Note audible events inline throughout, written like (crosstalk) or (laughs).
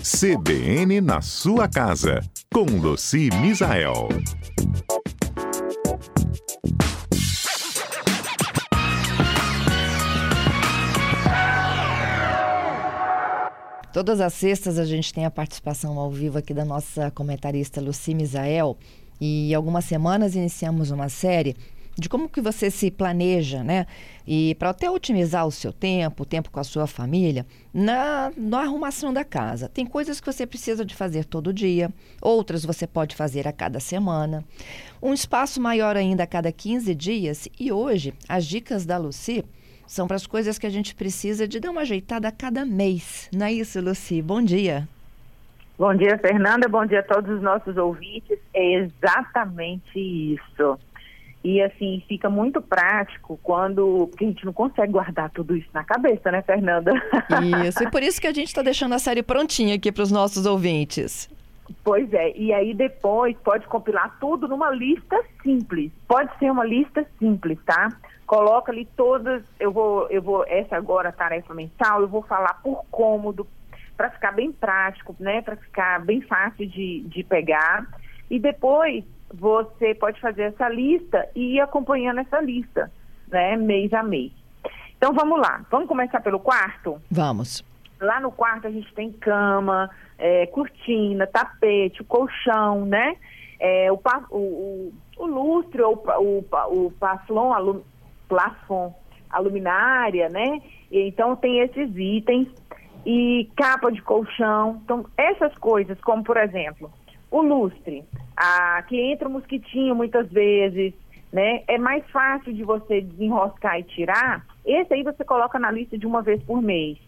CBN na sua casa, com Luci Misael. Todas as sextas a gente tem a participação ao vivo aqui da nossa comentarista Luci Misael e algumas semanas iniciamos uma série de como que você se planeja, né? E para até otimizar o seu tempo, o tempo com a sua família, na, na arrumação da casa. Tem coisas que você precisa de fazer todo dia, outras você pode fazer a cada semana. Um espaço maior ainda a cada 15 dias. E hoje, as dicas da Luci são para as coisas que a gente precisa de dar uma ajeitada a cada mês. Não é isso, Luci? Bom dia. Bom dia, Fernanda. Bom dia a todos os nossos ouvintes. É exatamente isso. E assim, fica muito prático quando. Porque a gente não consegue guardar tudo isso na cabeça, né, Fernanda? (laughs) Isso, e por isso que a gente está deixando a série prontinha aqui para os nossos ouvintes. Pois é, e aí depois pode compilar tudo numa lista simples. Pode ser uma lista simples, tá? Coloca ali todas, eu vou, eu vou, essa agora tarefa mensal, eu vou falar por cômodo, para ficar bem prático, né? Para ficar bem fácil de, de pegar. E depois você pode fazer essa lista e ir acompanhando essa lista, né, mês a mês. Então vamos lá, vamos começar pelo quarto? Vamos. Lá no quarto a gente tem cama, é, cortina, tapete, colchão, né? É, o, o, o, lustre ou o, o, o plafon, a, plafon, a luminária, né? Então tem esses itens e capa de colchão. Então essas coisas, como por exemplo, o lustre, a, que entra o mosquitinho muitas vezes, né? É mais fácil de você desenroscar e tirar. Esse aí você coloca na lista de uma vez por mês,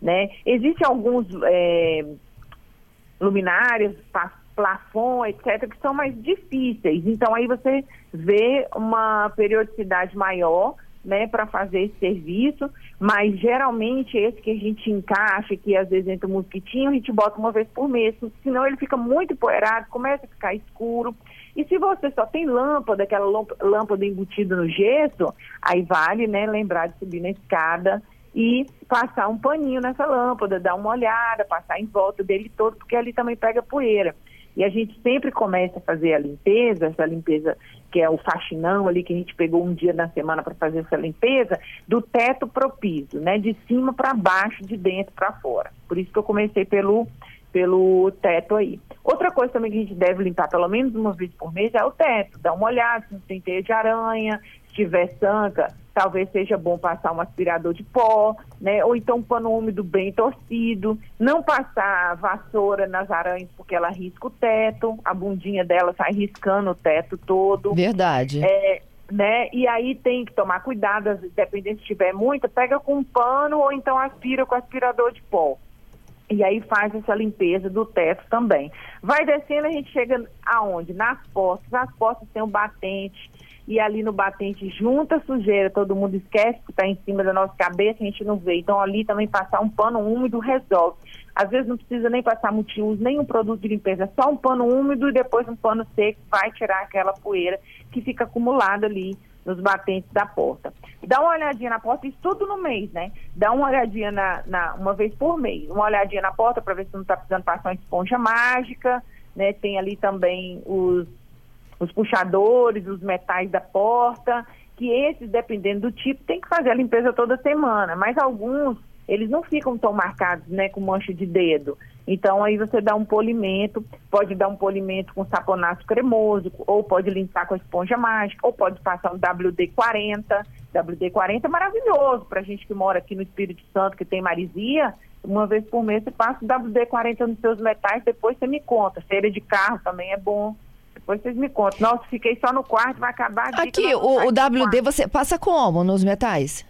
né? Existem alguns é, luminárias, plafon, etc., que são mais difíceis. Então aí você vê uma periodicidade maior né, para fazer esse serviço, mas geralmente esse que a gente encaixa, que às vezes entra um mosquitinho, a gente bota uma vez por mês, senão ele fica muito empoeirado, começa a ficar escuro. E se você só tem lâmpada, aquela lâmpada embutida no gesso, aí vale, né, lembrar de subir na escada e passar um paninho nessa lâmpada, dar uma olhada, passar em volta dele todo, porque ali também pega poeira. E a gente sempre começa a fazer a limpeza, essa limpeza que é o faxinão ali que a gente pegou um dia na semana para fazer essa limpeza, do teto pro piso, né? De cima para baixo, de dentro para fora. Por isso que eu comecei pelo pelo teto aí. Outra coisa também que a gente deve limpar pelo menos uma vez por mês é o teto. Dá uma olhada se não tem teia de aranha, tiver sanca, talvez seja bom passar um aspirador de pó, né? Ou então um pano úmido bem torcido. Não passar vassoura nas aranhas porque ela risca o teto, a bundinha dela sai riscando o teto todo. Verdade. É, né? E aí tem que tomar cuidado, dependendo se tiver muita, pega com um pano ou então aspira com aspirador de pó. E aí faz essa limpeza do teto também. Vai descendo, a gente chega aonde? Nas portas. As portas tem o batente, e ali no batente junta sujeira, todo mundo esquece que está em cima da nossa cabeça, a gente não vê. Então ali também passar um pano úmido resolve. Às vezes não precisa nem passar multiuso, nem um produto de limpeza, só um pano úmido e depois um pano seco vai tirar aquela poeira que fica acumulada ali nos batentes da porta. Dá uma olhadinha na porta, isso tudo no mês, né? Dá uma olhadinha na, na uma vez por mês, uma olhadinha na porta para ver se não está precisando passar uma esponja mágica, né? Tem ali também os, os puxadores, os metais da porta, que esses, dependendo do tipo, tem que fazer a limpeza toda semana, mas alguns eles não ficam tão marcados, né, com mancha de dedo. Então aí você dá um polimento, pode dar um polimento com saponato cremoso, ou pode limpar com a esponja mágica, ou pode passar um WD-40. WD-40 é maravilhoso para gente que mora aqui no Espírito Santo, que tem marisia. Uma vez por mês você passa o WD-40 nos seus metais, depois você me conta. Cera de carro também é bom. Depois vocês me contam. Nossa, fiquei só no quarto, vai acabar. Aqui, o, o WD você passa como nos metais?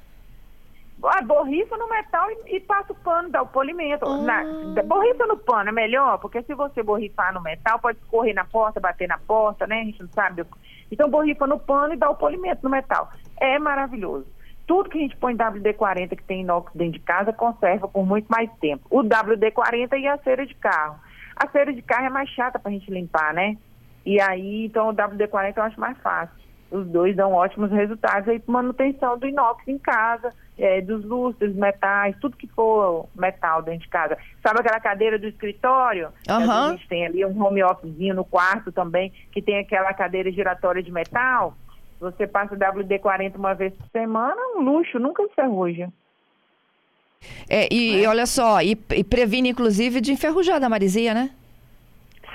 Ah, borrifa no metal e, e, passa o pano, dá o polimento. Ah. Na, borrifa no pano é melhor, porque se você borrifar no metal, pode escorrer na porta, bater na porta, né? A gente não sabe. Então, borrifa no pano e dá o polimento no metal. É maravilhoso. Tudo que a gente põe WD-40 que tem inox dentro de casa conserva por muito mais tempo. O WD-40 e a cera de carro. A cera de carro é mais chata pra gente limpar, né? E aí, então, o WD-40 eu acho mais fácil. Os dois dão ótimos resultados aí para manutenção do inox em casa é, dos lustres, metais, tudo que for metal dentro de casa. Sabe aquela cadeira do escritório? Uhum. A gente tem ali um home officezinho no quarto também, que tem aquela cadeira giratória de metal. Você passa o WD-40 uma vez por semana, um luxo, nunca enferruja. É, e, e olha só, e, e previne inclusive de enferrujar da marisia, né?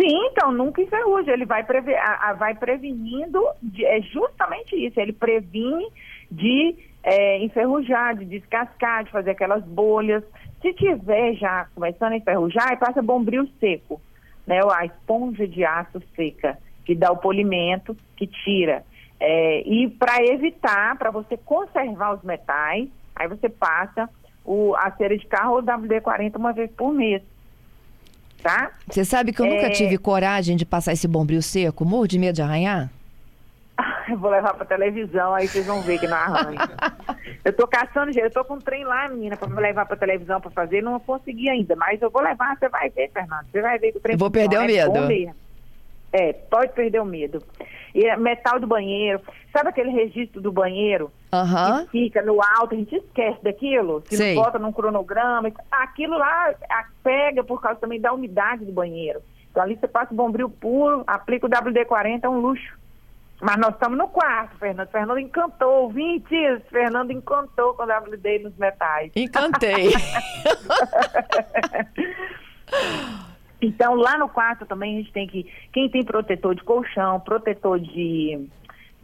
Sim, então nunca enferruja. Ele vai, preve a, a, vai prevenindo, de, é justamente isso. Ele previne de é, enferrujar, de descascar, de fazer aquelas bolhas. Se tiver já começando a enferrujar, passa bombril seco, né? A esponja de aço seca, que dá o polimento, que tira. É, e para evitar, para você conservar os metais, aí você passa o, a cera de carro ou WD-40 uma vez por mês. Tá? Você sabe que eu é... nunca tive coragem de passar esse bombril seco, morro de medo de arranhar? (laughs) eu vou levar pra televisão, aí vocês vão ver que não arranha. (laughs) eu tô caçando jeito, eu tô com um trem lá, menina, pra levar pra televisão pra fazer, não consegui ainda, mas eu vou levar, você vai ver, Fernando, você vai ver que o trem... Eu vou perder o é medo. É, pode perder o medo. E é metal do banheiro. Sabe aquele registro do banheiro? Uhum. Que fica no alto, a gente esquece daquilo. Se Sei. não bota num cronograma. Aquilo lá pega por causa também da umidade do banheiro. Então ali você passa o bombril puro, aplica o WD-40, é um luxo. Mas nós estamos no quarto, Fernando. Fernando encantou. 20 dias, Fernando encantou com o WD nos metais. Encantei. (laughs) Então, lá no quarto também a gente tem que. Quem tem protetor de colchão, protetor de,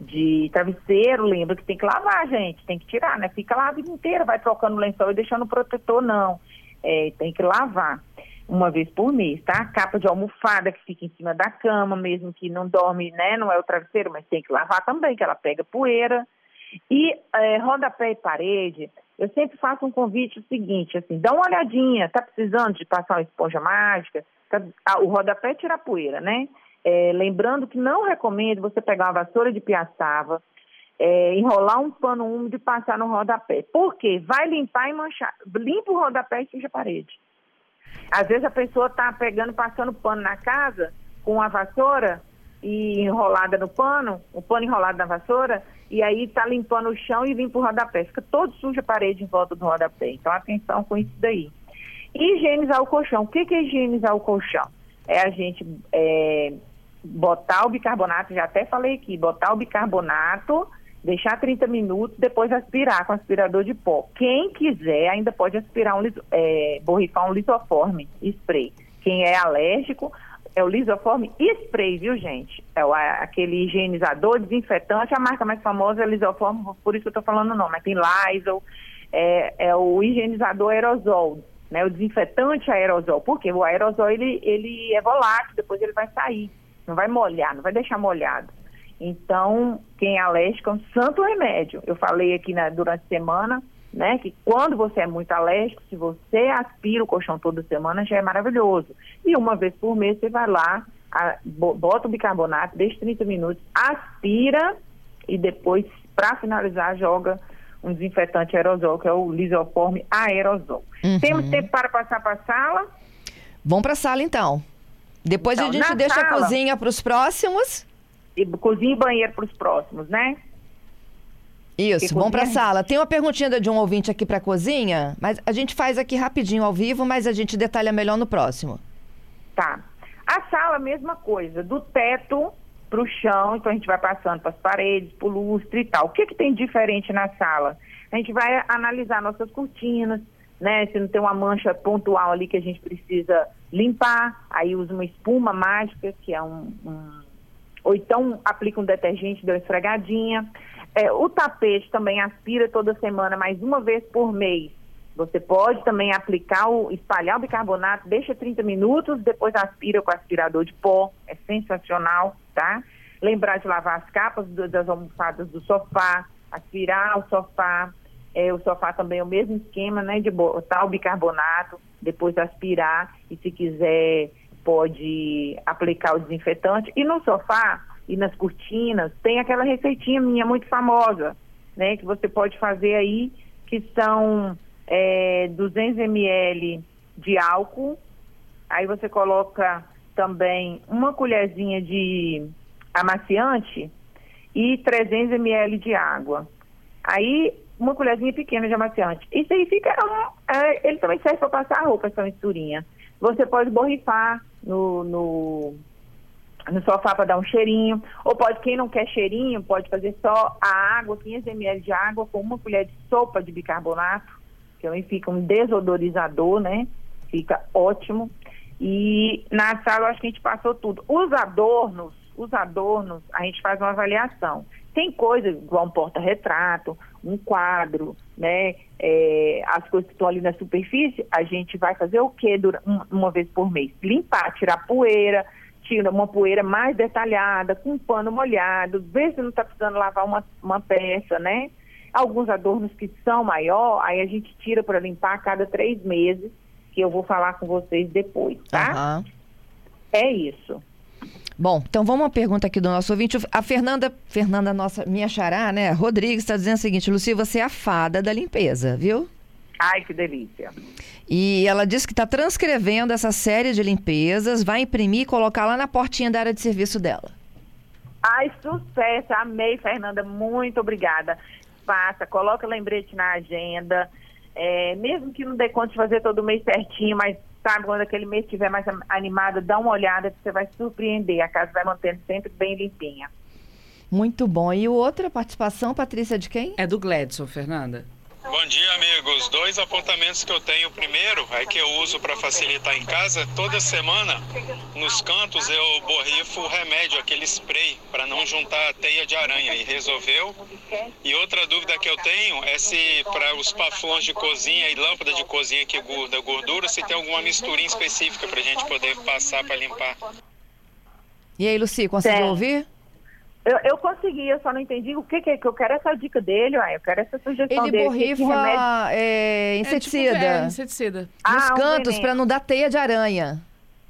de travesseiro, lembra que tem que lavar, gente. Tem que tirar, né? Fica lá a vida inteira, vai trocando o lençol e deixando o protetor, não. É, tem que lavar uma vez por mês, tá? Capa de almofada que fica em cima da cama, mesmo que não dorme, né? Não é o travesseiro, mas tem que lavar também, que ela pega poeira. E é, rodapé e parede, eu sempre faço um convite o seguinte, assim, dá uma olhadinha, tá precisando de passar uma esponja mágica? Tá, ah, o rodapé tira a poeira, né? É, lembrando que não recomendo você pegar uma vassoura de piaçava, é, enrolar um pano úmido e passar no rodapé. Por quê? Vai limpar e manchar. Limpa o rodapé e suja a parede. Às vezes a pessoa está pegando, passando pano na casa com a vassoura e enrolada no pano, o pano enrolado na vassoura, e aí está limpando o chão e limpa o rodapé. Fica todo sujo a parede em volta do rodapé. Então atenção com isso daí. Higienizar o colchão. O que, que é higienizar o colchão? É a gente é, botar o bicarbonato, já até falei aqui, botar o bicarbonato, deixar 30 minutos, depois aspirar com aspirador de pó. Quem quiser ainda pode aspirar um é, borrifar um lisoforme spray. Quem é alérgico, é o lisoforme spray, viu gente? É o, aquele higienizador, desinfetante, a marca mais famosa é lisoforme, por isso que eu estou falando o nome, mas tem Lysol, é, é o higienizador aerosol, né, o desinfetante aerosol. Por quê? O aerosol ele, ele é volátil, depois ele vai sair, não vai molhar, não vai deixar molhado. Então, quem é alérgico é um santo remédio. Eu falei aqui na, durante a semana, né, que quando você é muito alérgico, se você aspira o colchão toda semana, já é maravilhoso. E uma vez por mês você vai lá, a, bota o bicarbonato, deixa 30 minutos, aspira e depois, para finalizar, joga um desinfetante aerosol, que é o lisoforme aerosol. Uhum. Temos tempo para passar para a sala? Vamos para a sala então. Depois então, a gente deixa sala, a cozinha para os próximos. E, cozinha e banheiro para os próximos, né? Isso, vamos para a sala. Tem uma perguntinha de um ouvinte aqui para a cozinha, mas a gente faz aqui rapidinho ao vivo, mas a gente detalha melhor no próximo. Tá. A sala, mesma coisa, do teto para o chão, então a gente vai passando para as paredes, para o lustre e tal. O que, que tem diferente na sala? A gente vai analisar nossas cortinas, né? Se não tem uma mancha pontual ali que a gente precisa limpar, aí usa uma espuma mágica, que é um. um... ou então aplica um detergente, dá uma esfregadinha. É, o tapete também aspira toda semana, mais uma vez por mês. Você pode também aplicar o, espalhar o bicarbonato, deixa 30 minutos, depois aspira com aspirador de pó. É sensacional, tá? Lembrar de lavar as capas do, das almofadas do sofá, aspirar o sofá. É, o sofá também é o mesmo esquema, né? De botar o bicarbonato, depois aspirar e se quiser pode aplicar o desinfetante. E no sofá e nas cortinas tem aquela receitinha minha muito famosa, né? Que você pode fazer aí, que são é, 200 ml de álcool, aí você coloca também uma colherzinha de amaciante e 300 ml de água. Aí uma colherzinha pequena de amaciante. Isso aí fica. É, ele também serve para passar a roupa, essa misturinha. Você pode borrifar no, no, no sofá para dar um cheirinho. Ou pode, quem não quer cheirinho, pode fazer só a água, 500 ml de água, com uma colher de sopa de bicarbonato, que também fica um desodorizador, né? Fica ótimo. E na sala eu acho que a gente passou tudo. Os adornos, os adornos, a gente faz uma avaliação. Tem coisa igual um porta-retrato, um quadro, né? É, as coisas que estão ali na superfície, a gente vai fazer o quê uma vez por mês? Limpar, tirar poeira, tira uma poeira mais detalhada, com um pano molhado, ver se não está precisando lavar uma, uma peça, né? Alguns adornos que são maior, aí a gente tira para limpar a cada três meses, que eu vou falar com vocês depois, tá? Uhum. É isso. Bom, então vamos uma pergunta aqui do nosso ouvinte. A Fernanda, Fernanda, nossa, minha xará, né? Rodrigues está dizendo o seguinte: Luci, você é a fada da limpeza, viu? Ai, que delícia. E ela disse que está transcrevendo essa série de limpezas, vai imprimir e colocar lá na portinha da área de serviço dela. Ai, sucesso! Amei, Fernanda. Muito obrigada. Faça, coloca lembrete na agenda. É, mesmo que não dê conta de fazer todo mês certinho, mas sabe, quando aquele mês estiver mais animado, dá uma olhada que você vai surpreender. A casa vai mantendo sempre bem limpinha. Muito bom. E outra participação, Patrícia, de quem? É do Gledson, Fernanda. Bom dia, amigos. Dois apontamentos que eu tenho. O primeiro é que eu uso para facilitar em casa. Toda semana, nos cantos, eu borrifo remédio, aquele spray, para não juntar teia de aranha. E resolveu. E outra dúvida que eu tenho é se para os pafões de cozinha e lâmpada de cozinha que guarda gordura, se tem alguma misturinha específica para a gente poder passar para limpar. E aí, Luci, conseguiu ouvir? Eu, eu consegui, eu só não entendi o que, que, que eu quero essa dica dele, ué, eu quero essa sugestão Ele dele. borrifa é, inseticida. É, tipo, é, inseticida. Nos ah, cantos, um para não dar teia de aranha.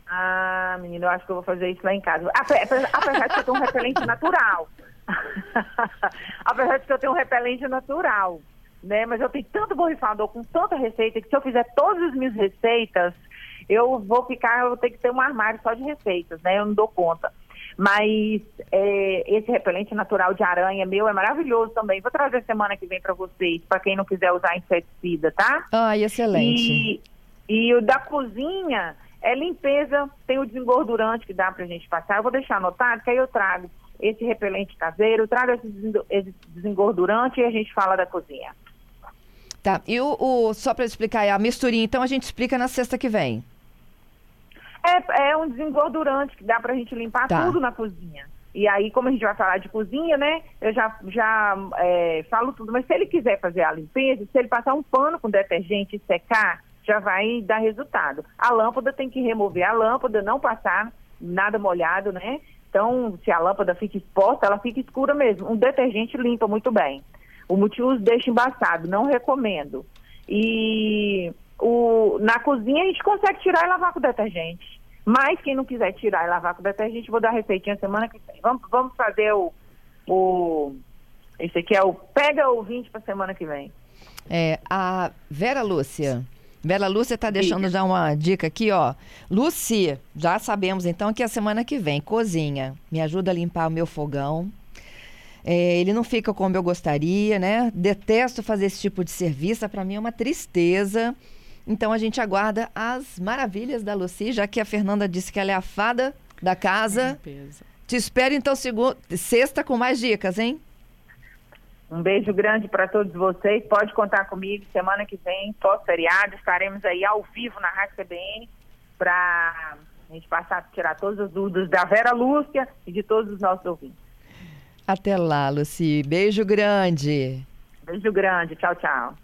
Ah, menino, eu acho que eu vou fazer isso lá em casa. Apesar de que eu tenho um repelente natural. (laughs) Apesar de que eu tenho um repelente natural, né? Mas eu tenho tanto borrifador com tanta receita que se eu fizer todas as minhas receitas, eu vou ficar, eu vou ter que ter um armário só de receitas, né? Eu não dou conta. Mas é, esse repelente natural de aranha meu é maravilhoso também. Vou trazer semana que vem para vocês, para quem não quiser usar inseticida, tá? Ah, excelente. E, e o da cozinha é limpeza, tem o desengordurante que dá pra gente passar. Eu vou deixar anotado, que aí eu trago esse repelente caseiro, trago esse desengordurante e a gente fala da cozinha. Tá, e o, o só para explicar, a misturinha, então a gente explica na sexta que vem. É, é um desengordurante que dá pra gente limpar tá. tudo na cozinha. E aí, como a gente vai falar de cozinha, né? Eu já, já é, falo tudo. Mas se ele quiser fazer a limpeza, se ele passar um pano com detergente e secar, já vai dar resultado. A lâmpada tem que remover a lâmpada, não passar nada molhado, né? Então, se a lâmpada fica exposta, ela fica escura mesmo. Um detergente limpa muito bem. O multiuso deixa embaçado, não recomendo. E o, na cozinha a gente consegue tirar e lavar com detergente. Mas quem não quiser tirar e lavar com detergente, vou dar a receitinha semana que vem. Vamos, vamos fazer o, o. Esse aqui é o Pega Ouvinte para semana que vem. É, a Vera Lúcia. Vera Lúcia está deixando já uma dica aqui, ó. Luci, já sabemos então que a semana que vem, cozinha. Me ajuda a limpar o meu fogão. É, ele não fica como eu gostaria, né? Detesto fazer esse tipo de serviço, para mim é uma tristeza. Então a gente aguarda as maravilhas da Luci, já que a Fernanda disse que ela é a fada da casa. Te espero então segunda, sexta com mais dicas, hein? Um beijo grande para todos vocês. Pode contar comigo. Semana que vem, pós-feriado, estaremos aí ao vivo na Rádio CBN para a gente passar a tirar todas as dúvidas da Vera Lúcia e de todos os nossos ouvintes. Até lá, Luci. Beijo grande. Beijo grande. Tchau, tchau.